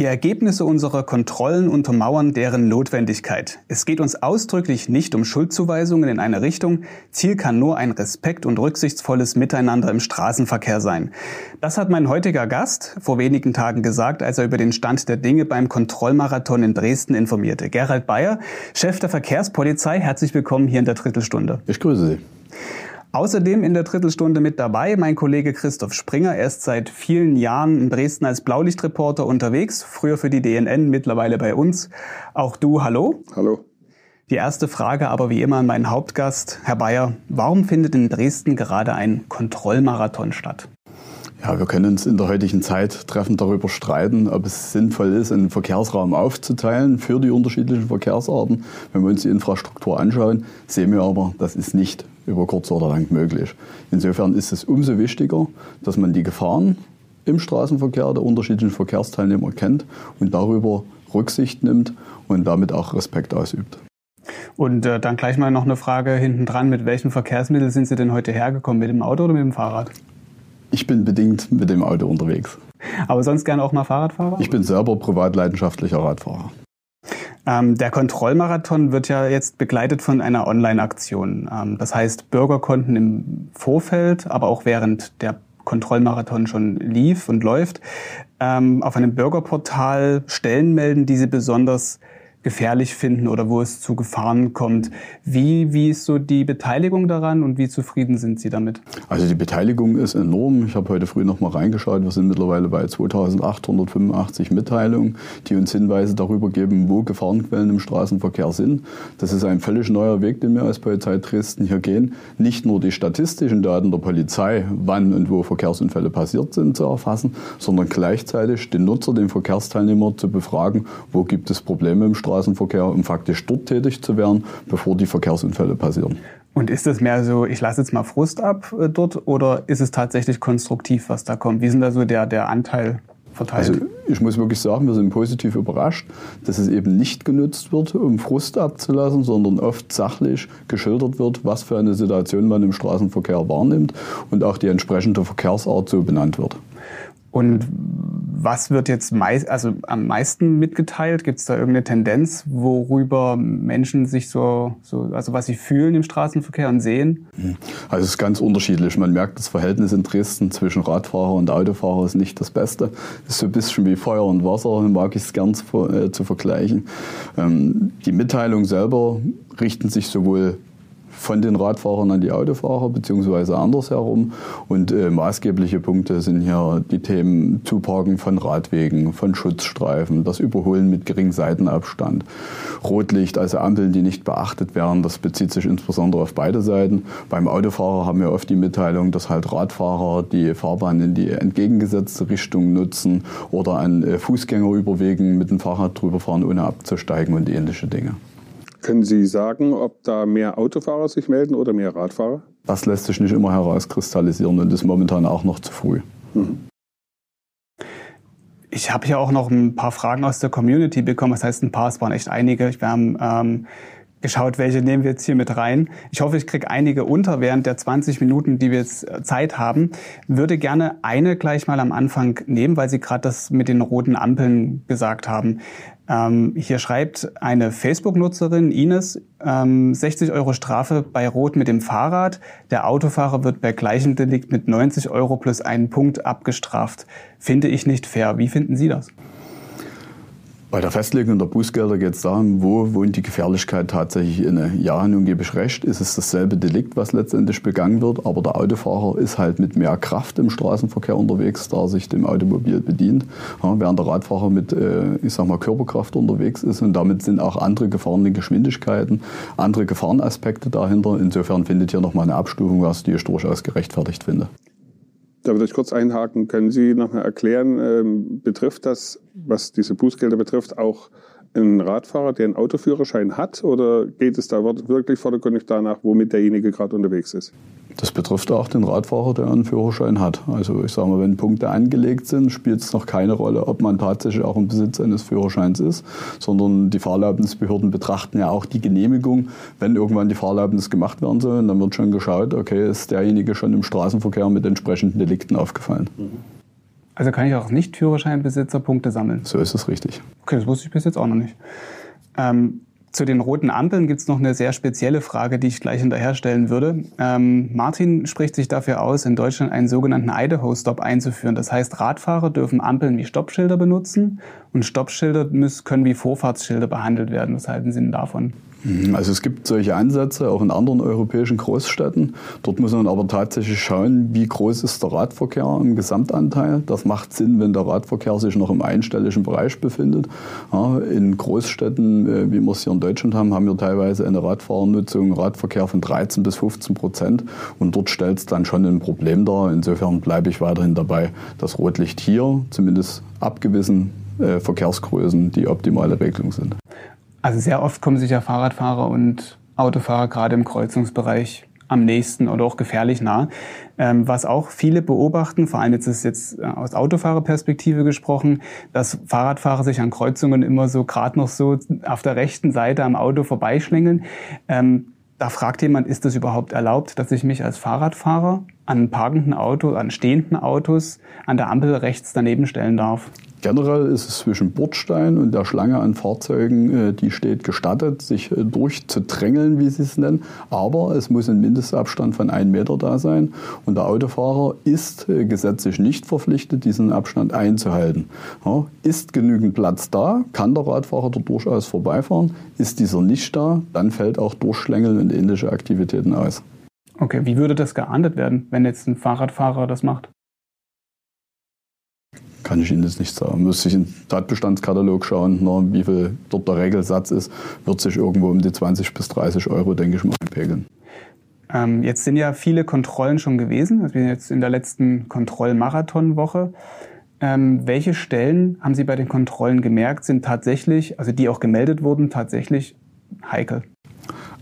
Die Ergebnisse unserer Kontrollen untermauern deren Notwendigkeit. Es geht uns ausdrücklich nicht um Schuldzuweisungen in eine Richtung. Ziel kann nur ein respekt- und rücksichtsvolles Miteinander im Straßenverkehr sein. Das hat mein heutiger Gast vor wenigen Tagen gesagt, als er über den Stand der Dinge beim Kontrollmarathon in Dresden informierte. Gerald Bayer, Chef der Verkehrspolizei, herzlich willkommen hier in der Drittelstunde. Ich grüße Sie. Außerdem in der Drittelstunde mit dabei mein Kollege Christoph Springer. Er ist seit vielen Jahren in Dresden als Blaulichtreporter unterwegs, früher für die DNN, mittlerweile bei uns. Auch du, hallo. Hallo. Die erste Frage aber wie immer an meinen Hauptgast, Herr Bayer. Warum findet in Dresden gerade ein Kontrollmarathon statt? Ja, wir können uns in der heutigen Zeit treffend darüber streiten, ob es sinnvoll ist, einen Verkehrsraum aufzuteilen für die unterschiedlichen Verkehrsarten. Wenn wir uns die Infrastruktur anschauen, sehen wir aber, das ist nicht über kurz oder lang möglich. Insofern ist es umso wichtiger, dass man die Gefahren im Straßenverkehr der unterschiedlichen Verkehrsteilnehmer kennt und darüber Rücksicht nimmt und damit auch Respekt ausübt. Und äh, dann gleich mal noch eine Frage hinten dran. Mit welchem Verkehrsmittel sind Sie denn heute hergekommen? Mit dem Auto oder mit dem Fahrrad? Ich bin bedingt mit dem Auto unterwegs. Aber sonst gerne auch mal Fahrradfahrer? Ich bin selber privat leidenschaftlicher Radfahrer. Ähm, der Kontrollmarathon wird ja jetzt begleitet von einer Online-Aktion. Ähm, das heißt, Bürger konnten im Vorfeld, aber auch während der Kontrollmarathon schon lief und läuft, ähm, auf einem Bürgerportal Stellen melden, die sie besonders gefährlich finden oder wo es zu Gefahren kommt. Wie, wie ist so die Beteiligung daran und wie zufrieden sind Sie damit? Also die Beteiligung ist enorm. Ich habe heute früh noch mal reingeschaut. Wir sind mittlerweile bei 2885 Mitteilungen, die uns Hinweise darüber geben, wo Gefahrenquellen im Straßenverkehr sind. Das ist ein völlig neuer Weg, den wir als Polizei Dresden hier gehen. Nicht nur die statistischen Daten der Polizei, wann und wo Verkehrsunfälle passiert sind, zu erfassen, sondern gleichzeitig den Nutzer, den Verkehrsteilnehmer zu befragen, wo gibt es Probleme im Straßenverkehr Straßenverkehr, um faktisch dort tätig zu werden, bevor die Verkehrsunfälle passieren. Und ist das mehr so, ich lasse jetzt mal Frust ab äh, dort oder ist es tatsächlich konstruktiv, was da kommt? Wie ist denn da so der, der Anteil verteilt? Also ich muss wirklich sagen, wir sind positiv überrascht, dass es eben nicht genutzt wird, um Frust abzulassen, sondern oft sachlich geschildert wird, was für eine Situation man im Straßenverkehr wahrnimmt und auch die entsprechende Verkehrsart so benannt wird. Und was wird jetzt meist, also am meisten mitgeteilt? Gibt es da irgendeine Tendenz, worüber Menschen sich so, so, also was sie fühlen im Straßenverkehr und sehen? Hm. Also es ist ganz unterschiedlich. Man merkt, das Verhältnis in Dresden zwischen Radfahrer und Autofahrer ist nicht das Beste. Das ist so ein bisschen wie Feuer und Wasser, mag ich es gern zu, äh, zu vergleichen. Ähm, die Mitteilungen selber richten sich sowohl von den Radfahrern an die Autofahrer beziehungsweise andersherum. Und äh, maßgebliche Punkte sind hier die Themen Zuparken von Radwegen, von Schutzstreifen, das Überholen mit geringem Seitenabstand, Rotlicht, also Ampeln, die nicht beachtet werden. Das bezieht sich insbesondere auf beide Seiten. Beim Autofahrer haben wir oft die Mitteilung, dass halt Radfahrer die Fahrbahn in die entgegengesetzte Richtung nutzen oder an äh, Fußgängerüberwegen mit dem Fahrrad drüber fahren, ohne abzusteigen und ähnliche Dinge. Können Sie sagen, ob da mehr Autofahrer sich melden oder mehr Radfahrer? Das lässt sich nicht immer herauskristallisieren und ist momentan auch noch zu früh. Mhm. Ich habe ja auch noch ein paar Fragen aus der Community bekommen. Das heißt, ein paar, es waren echt einige. Wir haben ähm, geschaut, welche nehmen wir jetzt hier mit rein. Ich hoffe, ich kriege einige unter während der 20 Minuten, die wir jetzt äh, Zeit haben. Würde gerne eine gleich mal am Anfang nehmen, weil Sie gerade das mit den roten Ampeln gesagt haben. Ähm, hier schreibt eine Facebook-Nutzerin, Ines, ähm, 60 Euro Strafe bei Rot mit dem Fahrrad. Der Autofahrer wird bei gleichem Delikt mit 90 Euro plus einen Punkt abgestraft. Finde ich nicht fair. Wie finden Sie das? Bei der Festlegung der Bußgelder geht es darum, wo wohnt die Gefährlichkeit tatsächlich inne. Ja, nun gebe ich recht, ist es dasselbe Delikt, was letztendlich begangen wird, aber der Autofahrer ist halt mit mehr Kraft im Straßenverkehr unterwegs, da er sich dem Automobil bedient, ja, während der Radfahrer mit, äh, ich sag mal, Körperkraft unterwegs ist und damit sind auch andere gefahrene Geschwindigkeiten, andere Gefahrenaspekte dahinter. Insofern findet hier nochmal eine Abstufung, was die ich durchaus gerechtfertigt finde. Da würde ich kurz einhaken. Können Sie nochmal erklären, ähm, betrifft das, was diese Bußgelder betrifft, auch einen Radfahrer, der einen Autoführerschein hat? Oder geht es da wirklich vordergründig danach, womit derjenige gerade unterwegs ist? Das betrifft auch den Radfahrer, der einen Führerschein hat. Also ich sage mal, wenn Punkte angelegt sind, spielt es noch keine Rolle, ob man tatsächlich auch im Besitz eines Führerscheins ist, sondern die Fahrerlaubnisbehörden betrachten ja auch die Genehmigung, wenn irgendwann die Fahrerlaubnis gemacht werden soll. Dann wird schon geschaut, okay, ist derjenige schon im Straßenverkehr mit entsprechenden Delikten aufgefallen. Mhm. Also kann ich auch als Nicht-Führerscheinbesitzer Punkte sammeln? So ist es richtig. Okay, das wusste ich bis jetzt auch noch nicht. Ähm, zu den roten Ampeln gibt es noch eine sehr spezielle Frage, die ich gleich hinterher stellen würde. Ähm, Martin spricht sich dafür aus, in Deutschland einen sogenannten Idaho-Stop einzuführen. Das heißt, Radfahrer dürfen Ampeln wie Stoppschilder benutzen und Stoppschilder müssen, können wie Vorfahrtsschilder behandelt werden. Was halten Sie denn davon? Mhm, also es gibt solche Ansätze auch in anderen europäischen Großstädten. Dort muss man aber tatsächlich schauen, wie groß ist der Radverkehr im Gesamtanteil. Das macht Sinn, wenn der Radverkehr sich noch im einstelligen Bereich befindet. Ja, in Großstädten, äh, wie wir es hier in Deutschland haben, haben wir teilweise eine Radfahrernutzung, Radverkehr von 13 bis 15 Prozent. Und dort stellt es dann schon ein Problem dar. Insofern bleibe ich weiterhin dabei, dass Rotlicht hier zumindest ab gewissen äh, Verkehrsgrößen die optimale Regelung sind. Also sehr oft kommen sich ja Fahrradfahrer und Autofahrer gerade im Kreuzungsbereich am nächsten oder auch gefährlich nah. Ähm, was auch viele beobachten, vor allem jetzt ist jetzt äh, aus Autofahrerperspektive gesprochen, dass Fahrradfahrer sich an Kreuzungen immer so gerade noch so auf der rechten Seite am Auto vorbeischlängeln. Ähm, da fragt jemand, ist das überhaupt erlaubt, dass ich mich als Fahrradfahrer an parkenden Autos, an stehenden Autos an der Ampel rechts daneben stellen darf? Generell ist es zwischen Bordstein und der Schlange an Fahrzeugen, äh, die steht, gestattet, sich äh, durchzudrängeln, wie sie es nennen. Aber es muss ein Mindestabstand von einem Meter da sein. Und der Autofahrer ist äh, gesetzlich nicht verpflichtet, diesen Abstand einzuhalten. Ist genügend Platz da, kann der Radfahrer dort durchaus vorbeifahren. Ist dieser nicht da, dann fällt auch Durchschlängeln und ähnliche Aktivitäten aus. Okay, wie würde das geahndet werden, wenn jetzt ein Fahrradfahrer das macht? Kann ich Ihnen das nicht sagen. Müsste ich in den Tatbestandskatalog schauen, na, wie viel dort der Regelsatz ist, wird sich irgendwo um die 20 bis 30 Euro, denke ich mal, einpegeln. Ähm, jetzt sind ja viele Kontrollen schon gewesen. Wir sind jetzt in der letzten Kontrollmarathonwoche. Ähm, welche Stellen haben Sie bei den Kontrollen gemerkt, sind tatsächlich, also die auch gemeldet wurden, tatsächlich heikel?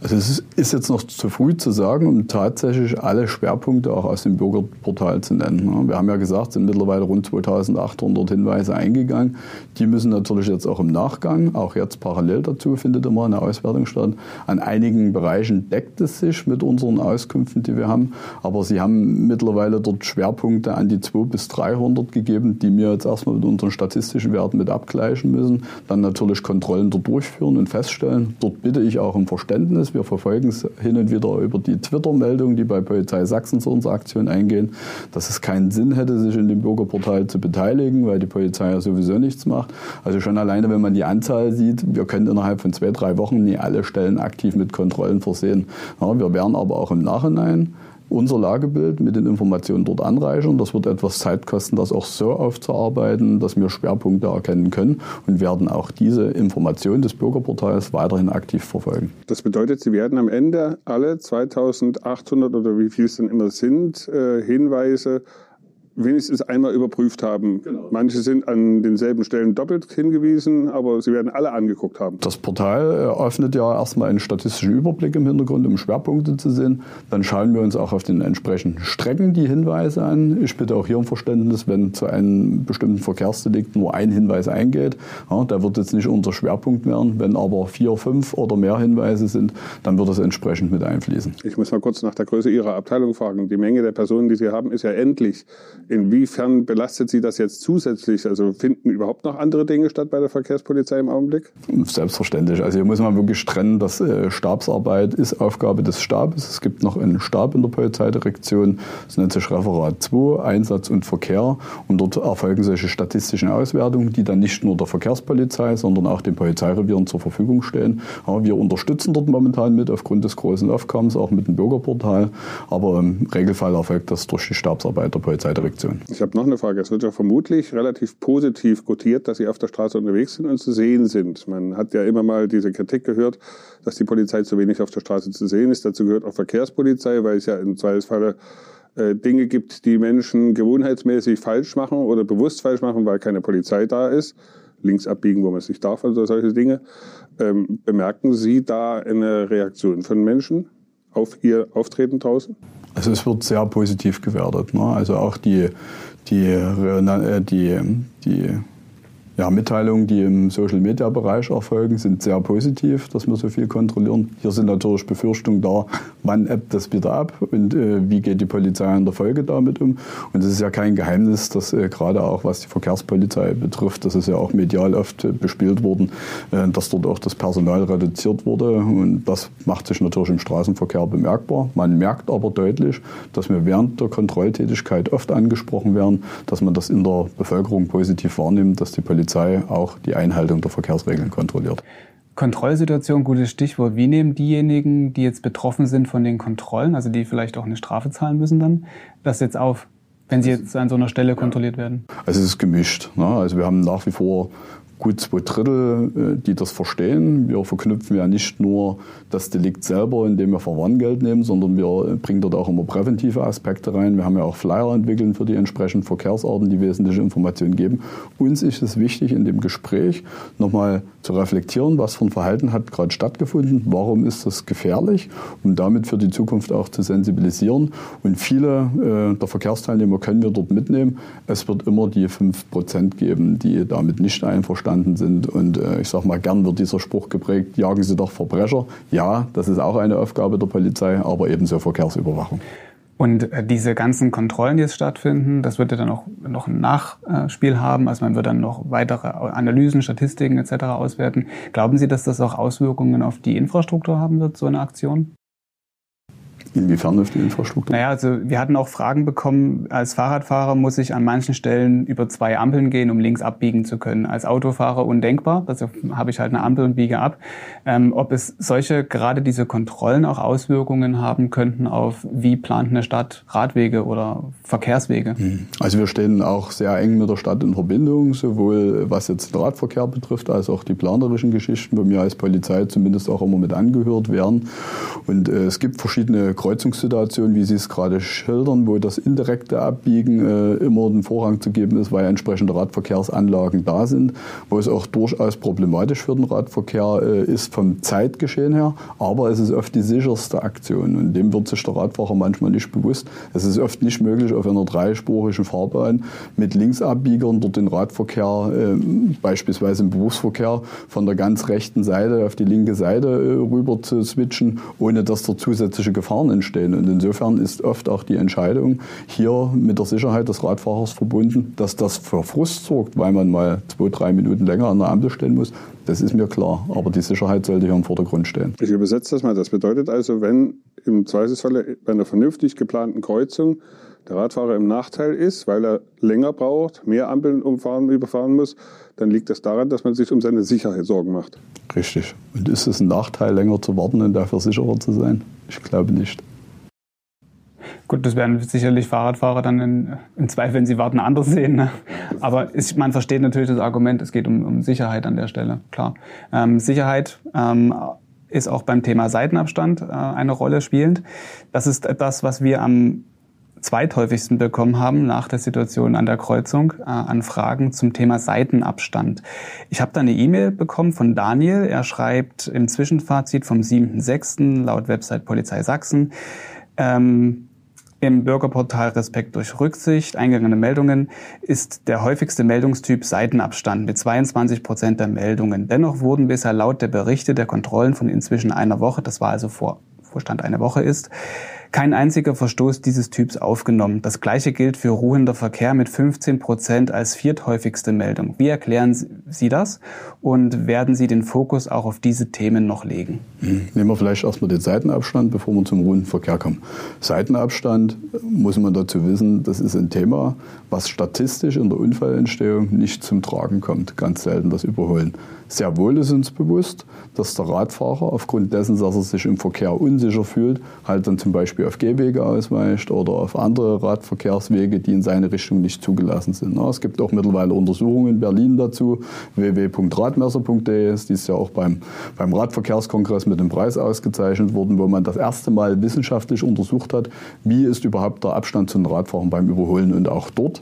Also es ist jetzt noch zu früh zu sagen, um tatsächlich alle Schwerpunkte auch aus dem Bürgerportal zu nennen. Wir haben ja gesagt, es sind mittlerweile rund 2800 Hinweise eingegangen. Die müssen natürlich jetzt auch im Nachgang, auch jetzt parallel dazu findet immer eine Auswertung statt. An einigen Bereichen deckt es sich mit unseren Auskünften, die wir haben. Aber sie haben mittlerweile dort Schwerpunkte an die 200 bis 300 gegeben, die wir jetzt erstmal mit unseren statistischen Werten mit abgleichen müssen. Dann natürlich Kontrollen dort durchführen und feststellen. Dort bitte ich auch um Verständnis ist. Wir verfolgen es hin und wieder über die Twitter-Meldungen, die bei Polizei Sachsen zu unserer Aktion eingehen, dass es keinen Sinn hätte, sich in dem Bürgerportal zu beteiligen, weil die Polizei ja sowieso nichts macht. Also schon alleine, wenn man die Anzahl sieht, wir können innerhalb von zwei, drei Wochen nie alle Stellen aktiv mit Kontrollen versehen. Ja, wir werden aber auch im Nachhinein unser Lagebild mit den Informationen dort anreichern. Das wird etwas Zeit kosten, das auch so aufzuarbeiten, dass wir Schwerpunkte erkennen können und werden auch diese Informationen des Bürgerportals weiterhin aktiv verfolgen. Das bedeutet, Sie werden am Ende alle 2800 oder wie viel es denn immer sind, äh, Hinweise wenigstens einmal überprüft haben. Genau. Manche sind an denselben Stellen doppelt hingewiesen, aber sie werden alle angeguckt haben. Das Portal öffnet ja erstmal einen statistischen Überblick im Hintergrund, um Schwerpunkte zu sehen. Dann schauen wir uns auch auf den entsprechenden Strecken die Hinweise an. Ich bitte auch hier um Verständnis, wenn zu einem bestimmten Verkehrsdelikt nur ein Hinweis eingeht, ja, der wird jetzt nicht unser Schwerpunkt werden. Wenn aber vier, fünf oder mehr Hinweise sind, dann wird das entsprechend mit einfließen. Ich muss mal kurz nach der Größe Ihrer Abteilung fragen. Die Menge der Personen, die Sie haben, ist ja endlich. Inwiefern belastet Sie das jetzt zusätzlich? Also finden überhaupt noch andere Dinge statt bei der Verkehrspolizei im Augenblick? Selbstverständlich. Also hier muss man wirklich trennen, dass äh, Stabsarbeit ist Aufgabe des Stabes. Es gibt noch einen Stab in der Polizeidirektion. Das nennt sich Referat 2, Einsatz und Verkehr. Und dort erfolgen solche statistischen Auswertungen, die dann nicht nur der Verkehrspolizei, sondern auch den Polizeirevieren zur Verfügung stehen. Ja, wir unterstützen dort momentan mit aufgrund des großen Aufkommens, auch mit dem Bürgerportal. Aber im Regelfall erfolgt das durch die Stabsarbeit der Polizeidirektion. Aktion. Ich habe noch eine Frage. Es wird ja vermutlich relativ positiv gutiert, dass Sie auf der Straße unterwegs sind und zu sehen sind. Man hat ja immer mal diese Kritik gehört, dass die Polizei zu wenig auf der Straße zu sehen ist. Dazu gehört auch Verkehrspolizei, weil es ja im Zweifelsfalle äh, Dinge gibt, die Menschen gewohnheitsmäßig falsch machen oder bewusst falsch machen, weil keine Polizei da ist. Links abbiegen, wo man es nicht darf, also solche Dinge. Ähm, bemerken Sie da eine Reaktion von Menschen auf Ihr Auftreten draußen? Also es wird sehr positiv gewertet. Ne? Also auch die, die, äh, die, die Ja, Mitteilungen, die im Social-Media-Bereich erfolgen, sind sehr positiv, dass wir so viel kontrollieren. Hier sind natürlich Befürchtungen da, wann ebbt das wieder ab und äh, wie geht die Polizei in der Folge damit um. Und es ist ja kein Geheimnis, dass äh, gerade auch was die Verkehrspolizei betrifft, das ist ja auch medial oft äh, bespielt worden, äh, dass dort auch das Personal reduziert wurde. Und das macht sich natürlich im Straßenverkehr bemerkbar. Man merkt aber deutlich, dass wir während der Kontrolltätigkeit oft angesprochen werden, dass man das in der Bevölkerung positiv wahrnimmt, dass die Polizei Polizei auch die Einhaltung der Verkehrsregeln kontrolliert. Kontrollsituation, gutes Stichwort. Wie nehmen diejenigen, die jetzt betroffen sind von den Kontrollen, also die vielleicht auch eine Strafe zahlen müssen dann, das jetzt auf, wenn sie jetzt an so einer Stelle kontrolliert werden? Also es ist gemischt. Ne? Also wir haben nach wie vor gut zwei Drittel, äh, die das verstehen. Wir verknüpfen ja nicht nur das Delikt selber, indem wir Verwarngeld nehmen, sondern wir bringen dort auch immer präventive Aspekte rein. Wir haben ja auch Flyer entwickelt für die entsprechenden Verkehrsarten, die wesentliche Informationen geben. Uns ist es wichtig, in dem Gespräch nochmal zu reflektieren, was für ein Verhalten hat gerade stattgefunden, warum ist das gefährlich, um damit für die Zukunft auch zu sensibilisieren. Und viele äh, der Verkehrsteilnehmer können wir dort mitnehmen. Es wird immer die 5% geben, die damit nicht einverstanden sind. Und äh, ich sage mal, gern wird dieser Spruch geprägt, jagen Sie doch Verbrecher. Ja, das ist auch eine Aufgabe der Polizei, aber ebenso Verkehrsüberwachung. Und äh, diese ganzen Kontrollen, die jetzt stattfinden, das wird ja dann auch noch ein Nachspiel haben. Also man wird dann noch weitere Analysen, Statistiken etc. auswerten. Glauben Sie, dass das auch Auswirkungen auf die Infrastruktur haben wird, so eine Aktion? Inwiefern auf die Infrastruktur? Naja, also wir hatten auch Fragen bekommen, als Fahrradfahrer muss ich an manchen Stellen über zwei Ampeln gehen, um links abbiegen zu können. Als Autofahrer undenkbar, also habe ich halt eine Ampel und biege ab. Ähm, ob es solche, gerade diese Kontrollen auch Auswirkungen haben könnten auf, wie plant eine Stadt Radwege oder Verkehrswege? Mhm. Also wir stehen auch sehr eng mit der Stadt in Verbindung, sowohl was jetzt den Radverkehr betrifft, als auch die planerischen Geschichten, wo mir als Polizei zumindest auch immer mit angehört werden. Und äh, es gibt verschiedene Kreuzungssituation, wie Sie es gerade schildern, wo das indirekte Abbiegen äh, immer den Vorrang zu geben ist, weil entsprechende Radverkehrsanlagen da sind, wo es auch durchaus problematisch für den Radverkehr äh, ist vom Zeitgeschehen her, aber es ist oft die sicherste Aktion und dem wird sich der Radfahrer manchmal nicht bewusst. Es ist oft nicht möglich, auf einer dreispurigen Fahrbahn mit Linksabbiegern dort den Radverkehr, äh, beispielsweise im Berufsverkehr, von der ganz rechten Seite auf die linke Seite äh, rüber zu switchen, ohne dass der zusätzliche Gefahren Gefahren entstehen. Und insofern ist oft auch die Entscheidung hier mit der Sicherheit des Radfahrers verbunden, dass das für Frust sorgt, weil man mal zwei, drei Minuten länger an der Ampel stehen muss. Das ist mir klar. Aber die Sicherheit sollte hier im Vordergrund stehen. Ich übersetze das mal. Das bedeutet also, wenn im Zweifelsfalle bei einer vernünftig geplanten Kreuzung der Radfahrer im Nachteil ist, weil er länger braucht, mehr Ampeln umfahren, überfahren muss, dann liegt das daran, dass man sich um seine Sicherheit Sorgen macht. Richtig. Und ist es ein Nachteil, länger zu warten und dafür sicherer zu sein? Ich glaube nicht. Gut, das werden sicherlich Fahrradfahrer dann in, im Zweifel, wenn sie warten, anders sehen. Ne? Aber ist, man versteht natürlich das Argument, es geht um, um Sicherheit an der Stelle, klar. Ähm, Sicherheit ähm, ist auch beim Thema Seitenabstand äh, eine Rolle spielend. Das ist etwas, was wir am zweithäufigsten bekommen haben nach der Situation an der Kreuzung äh, an Fragen zum Thema Seitenabstand. Ich habe da eine E-Mail bekommen von Daniel. Er schreibt im Zwischenfazit vom 7.6. laut Website Polizei Sachsen. Ähm, im Bürgerportal Respekt durch Rücksicht eingegangene Meldungen ist der häufigste Meldungstyp Seitenabstand mit 22 Prozent der Meldungen. Dennoch wurden bisher laut der Berichte der Kontrollen von inzwischen einer Woche, das war also vor Vorstand eine Woche ist, kein einziger Verstoß dieses Typs aufgenommen. Das gleiche gilt für ruhender Verkehr mit 15 Prozent als vierthäufigste Meldung. Wie erklären Sie das und werden Sie den Fokus auch auf diese Themen noch legen? Hm. Nehmen wir vielleicht erstmal den Seitenabstand, bevor wir zum ruhenden Verkehr kommen. Seitenabstand, muss man dazu wissen, das ist ein Thema, was statistisch in der Unfallentstehung nicht zum Tragen kommt. Ganz selten das Überholen. Sehr wohl ist uns bewusst, dass der Radfahrer aufgrund dessen, dass er sich im Verkehr unsicher fühlt, halt dann zum Beispiel auf Gehwege ausweicht oder auf andere Radverkehrswege, die in seine Richtung nicht zugelassen sind. Es gibt auch mittlerweile Untersuchungen in Berlin dazu, www.radmesser.de ist dies ja auch beim, beim Radverkehrskongress mit dem Preis ausgezeichnet worden, wo man das erste Mal wissenschaftlich untersucht hat, wie ist überhaupt der Abstand zu den Radfahrern beim Überholen und auch dort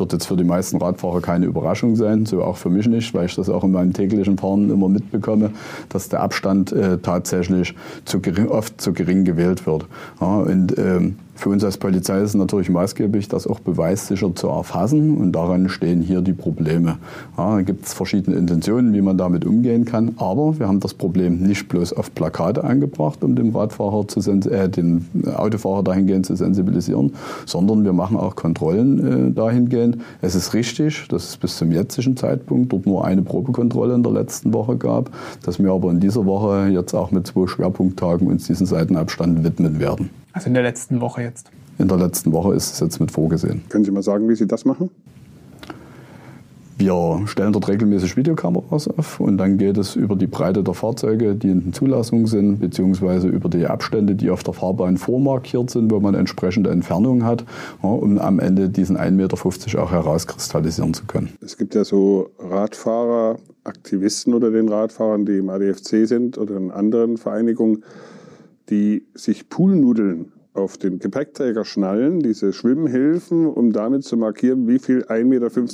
wird jetzt für die meisten Radfahrer keine Überraschung sein, so auch für mich nicht, weil ich das auch in meinem täglichen Fahren immer mitbekomme, dass der Abstand äh, tatsächlich zu gering, oft zu gering gewählt wird. Ja, und ähm, Für uns als Polizei ist es natürlich maßgeblich, das auch beweissicher zu erfassen und daran stehen hier die Probleme. Ja, da gibt es verschiedene Intentionen, wie man damit umgehen kann, aber wir haben das Problem nicht bloß auf Plakate angebracht, um den Radfahrer zu äh, den Autofahrer dahingehend zu sensibilisieren, sondern wir machen auch Kontrollen äh, dahingehend. Es ist richtig, dass es bis zum jetzigen Zeitpunkt dort nur eine Probekontrolle in der letzten Woche gab, dass wir aber in dieser Woche jetzt auch mit zwei Schwerpunkttagen uns diesen Seitenabstand widmen werden. Also in der letzten Woche jetzt? In der letzten Woche ist es jetzt mit vorgesehen. Können Sie mal sagen, wie Sie das machen? Wir stellen dort regelmäßig Videokameras auf und dann geht es über die Breite der Fahrzeuge, die in den Zulassungen sind, beziehungsweise über die Abstände, die auf der Fahrbahn vormarkiert sind, wo man entsprechende Entfernungen hat, um am Ende diesen 1,50 Meter auch herauskristallisieren zu können. Es gibt ja so Radfahrer, Aktivisten oder den Radfahrern, die im ADFC sind oder in anderen Vereinigungen, die sich Poolnudeln auf den Gepäckträger schnallen, diese Schwimmhilfen, um damit zu markieren, wie viel 1,50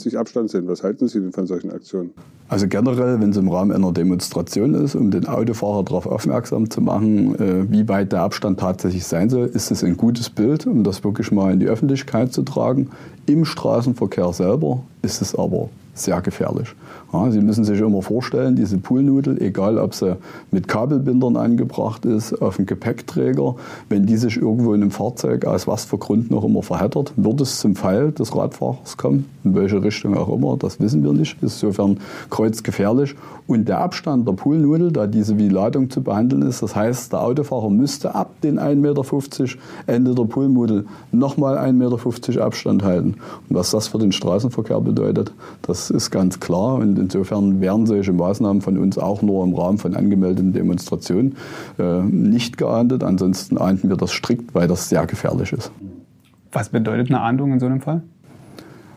Meter Abstand sind. Was halten Sie denn von solchen Aktionen? Also generell, wenn es im Rahmen einer Demonstration ist, um den Autofahrer darauf aufmerksam zu machen, äh, wie weit der Abstand tatsächlich sein soll, ist es ein gutes Bild, um das wirklich mal in die Öffentlichkeit zu tragen. Im Straßenverkehr selber ist es aber sehr gefährlich. Ja, sie müssen sich immer vorstellen, diese Poolnudel, egal ob sie mit Kabelbindern angebracht ist, auf dem Gepäckträger, wenn die sich irgendwo in einem Fahrzeug aus was für Grund noch immer verheddert, wird es zum Pfeil des Radfahrers kommen, in welche Richtung auch immer, das wissen wir nicht, ist insofern kreuzgefährlich. Und der Abstand der Poolnudel, da diese wie Ladung zu behandeln ist, das heißt, der Autofahrer müsste ab den 1,50 Meter Ende der Poolnudel nochmal 1,50 Meter Abstand halten. Und was das für den Straßenverkehr bedeutet, das ist ganz klar. Und insofern werden solche Maßnahmen von uns auch nur im Rahmen von angemeldeten Demonstrationen äh, nicht geahndet. Ansonsten ahnden wir das strikt, weil das sehr gefährlich ist. Was bedeutet eine Ahndung in so einem Fall?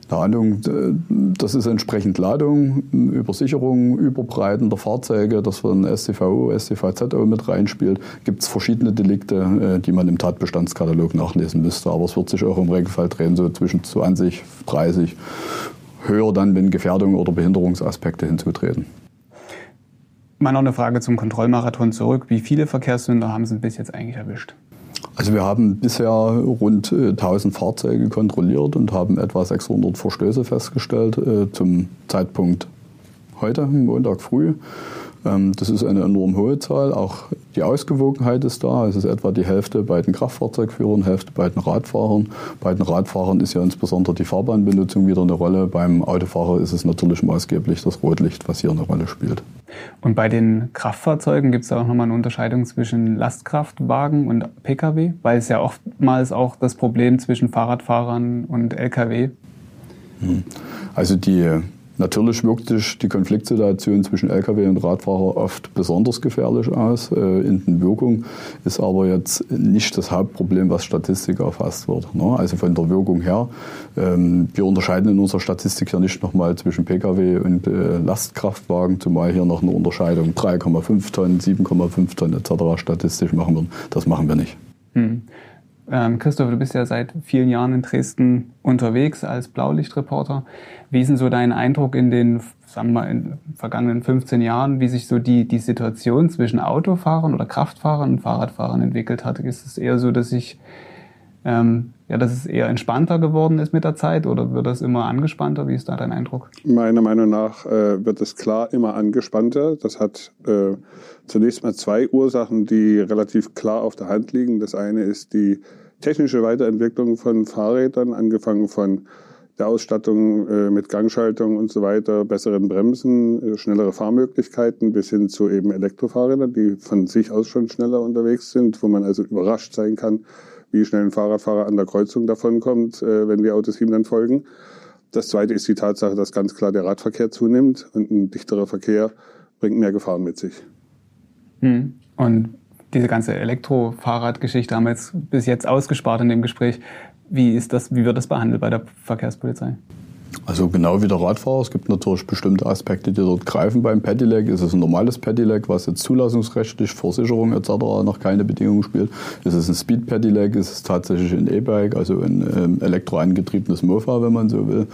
Ladung, äh, das ist entsprechend Ladung, Übersicherung, Überbreiten der Fahrzeuge, das von STVO, STVZ auch mit reinspielt. Gibt es verschiedene Delikte, äh, die man im Tatbestandskatalog nachlesen müsste. Aber es wird sich auch im Regelfall drehen, so zwischen 20, 30, höher dann, wenn Gefährdung oder Behinderungsaspekte hinzutreten. Mal noch eine Frage zum Kontrollmarathon zurück. Wie viele Verkehrssünder haben Sie bis jetzt eigentlich erwischt? Also wir haben bisher rund 1000 äh, Fahrzeuge kontrolliert und haben etwa 600 Verstöße festgestellt äh, zum Zeitpunkt heute, Montag früh. Ähm, das ist eine enorm hohe Zahl. Auch die Ausgewogenheit ist da. Es ist etwa die Hälfte bei den Kraftfahrzeugführern, Hälfte bei den Radfahrern. Bei den Radfahrern ist ja insbesondere die Fahrbahnbenutzung wieder eine Rolle. Beim Autofahrer ist es natürlich maßgeblich das Rotlicht, was hier eine Rolle spielt. Und bei den Kraftfahrzeugen gibt es auch nochmal eine Unterscheidung zwischen Lastkraftwagen und Pkw, weil es ja oftmals auch das Problem zwischen Fahrradfahrern und Lkw. Hm. Also die Natürlich wirkt sich die Konfliktsituation zwischen Lkw und Radfahrer oft besonders gefährlich aus. Äh, in den Wirkung ist aber jetzt nicht das Hauptproblem, was Statistik erfasst wird. Ne? Also von der Wirkung her, ähm, wir unterscheiden in unserer Statistik ja nicht nochmal zwischen Pkw und äh, Lastkraftwagen, zumal hier noch eine Unterscheidung 3,5 Tonnen, 7,5 Tonnen etc. statistisch machen wir. Das machen wir nicht. Hm. Ähm, Christoph, du bist ja seit vielen Jahren in Dresden unterwegs als Blaulichtreporter. Wie ist denn so dein Eindruck in den, sagen wir mal, in vergangenen 15 Jahren, wie sich so die, die Situation zwischen Autofahrern oder Kraftfahrern und Fahrradfahrern entwickelt hat? Ist es eher so, dass ich ähm, ja, dass es eher entspannter geworden ist mit der Zeit oder wird das immer angespannter? Wie ist da dein Eindruck? Meiner Meinung nach äh, wird es klar immer angespannter. Das hat äh, zunächst mal zwei Ursachen, die relativ klar auf der Hand liegen. Das eine ist die technische Weiterentwicklung von Fahrrädern, angefangen von der Ausstattung äh, mit Gangschaltung und so weiter, besseren Bremsen, äh, schnellere Fahrmöglichkeiten bis hin zu eben Elektrofahrrädern, die von sich aus schon schneller unterwegs sind, wo man also überrascht sein kann, wie schnell ein Fahrradfahrer an der Kreuzung davonkommt, äh, wenn die Autos ihm dann folgen. Das zweite ist die Tatsache, dass ganz klar der Radverkehr zunimmt und ein dichterer Verkehr bringt mehr Gefahren mit sich. Hm. Und diese ganze Elektrofahrradgeschichte haben wir jetzt bis jetzt ausgespart in dem Gespräch. Wie ist das, wie wird das behandelt bei der Verkehrspolizei? Also genau wie der Radfahrer. Es gibt natürlich bestimmte Aspekte, die dort greifen beim Pedelec. Ist es ein normales Pedelec, was jetzt zulassungsrechtlich, Versicherung etc. noch keine Bedingungen spielt? Ist es ein Speed Pedelec? Ist es tatsächlich ein E-Bike, also ein ähm, elektroangetriebenes Mofa, wenn man so will?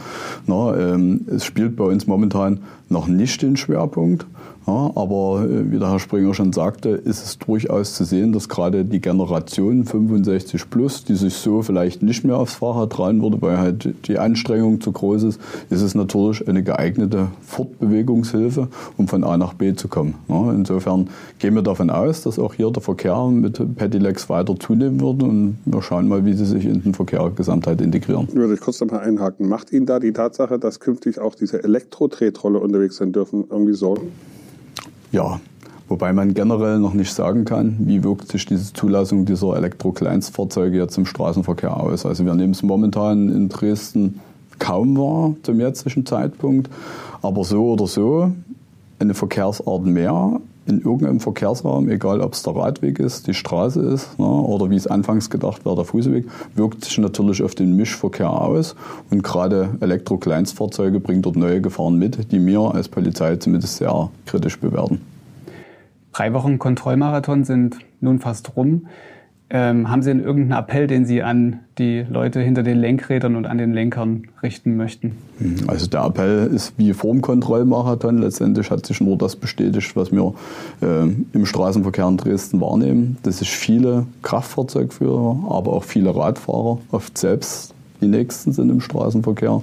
Na, ähm, es spielt bei uns momentan noch nicht den Schwerpunkt. Ja, aber äh, wie der Herr Springer schon sagte, ist es durchaus zu sehen, dass gerade die Generation 65 plus, die sich so vielleicht nicht mehr aufs Fahrrad trauen würde, weil halt die Anstrengung zu groß ist, ist es natürlich eine geeignete Fortbewegungshilfe, um von A nach B zu kommen. Ja, insofern gehen wir davon aus, dass auch hier der Verkehr mit Pedelecs weiter zunehmen wird und wir schauen mal, wie sie sich in den Verkehr Gesamtheit integrieren. Würde ich kurz noch mal einhaken. Macht Ihnen da die Tatsache, dass künftig auch diese Elektro-Tretrolle unterwegs sein dürfen, irgendwie Sorgen? Ja, wobei man generell noch nicht sagen kann, wie wirkt sich diese Zulassung dieser Elektro-Kleinstfahrzeuge jetzt im Straßenverkehr aus. Also wir nehmen es momentan in Dresden kaum wahr zum jetzigen Zeitpunkt, aber so oder so eine Verkehrsart mehr in irgendeinem Verkehrsraum, egal ob es der Radweg ist, die Straße ist ne, oder wie es anfangs gedacht war, der Fußweg, wirkt sich natürlich auf den Mischverkehr aus. Und gerade Elektro-Kleinstfahrzeuge bringen dort neue Gefahren mit, die wir als Polizei zumindest sehr kritisch bewerten. Drei Wochen Kontrollmarathon sind nun fast rum. Ähm, haben Sie denn irgendeinen Appell, den Sie an die Leute hinter den Lenkrädern und an den Lenkern richten möchten? Also der Appell ist wie vor dem Kontrollmarathon. Letztendlich hat sich nur das bestätigt, was wir äh, im Straßenverkehr in Dresden wahrnehmen. Das ist viele Kraftfahrzeugführer, aber auch viele Radfahrer, oft selbst die Nächsten sind im Straßenverkehr.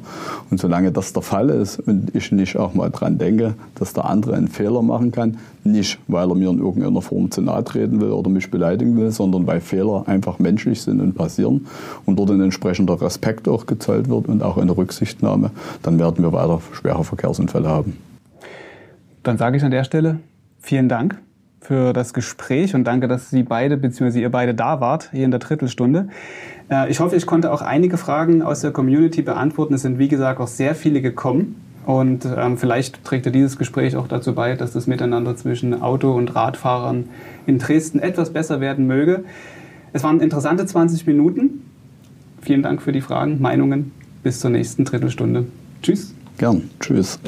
Und solange das der Fall ist und ich nicht auch mal dran denke, dass der andere einen Fehler machen kann, nicht weil er mir in irgendeiner Form zu nahe treten will oder mich beleidigen will, sondern weil Fehler einfach menschlich sind und passieren und dort ein entsprechender Respekt auch gezollt wird und auch eine Rücksichtnahme, dann werden wir weiter schwere Verkehrsunfälle haben. Dann sage ich an der Stelle vielen Dank für das Gespräch und danke, dass Sie beide bzw. ihr beide da wart hier in der Drittelstunde. Äh, ich hoffe, ich konnte auch einige Fragen aus der Community beantworten. Es sind, wie gesagt, auch sehr viele gekommen. Und ähm, vielleicht trägt dieses Gespräch auch dazu bei, dass das Miteinander zwischen Auto- und Radfahrern in Dresden etwas besser werden möge. Es waren interessante 20 Minuten. Vielen Dank für die Fragen, Meinungen. Bis zur nächsten Drittelstunde. Tschüss. Gern. Tschüss.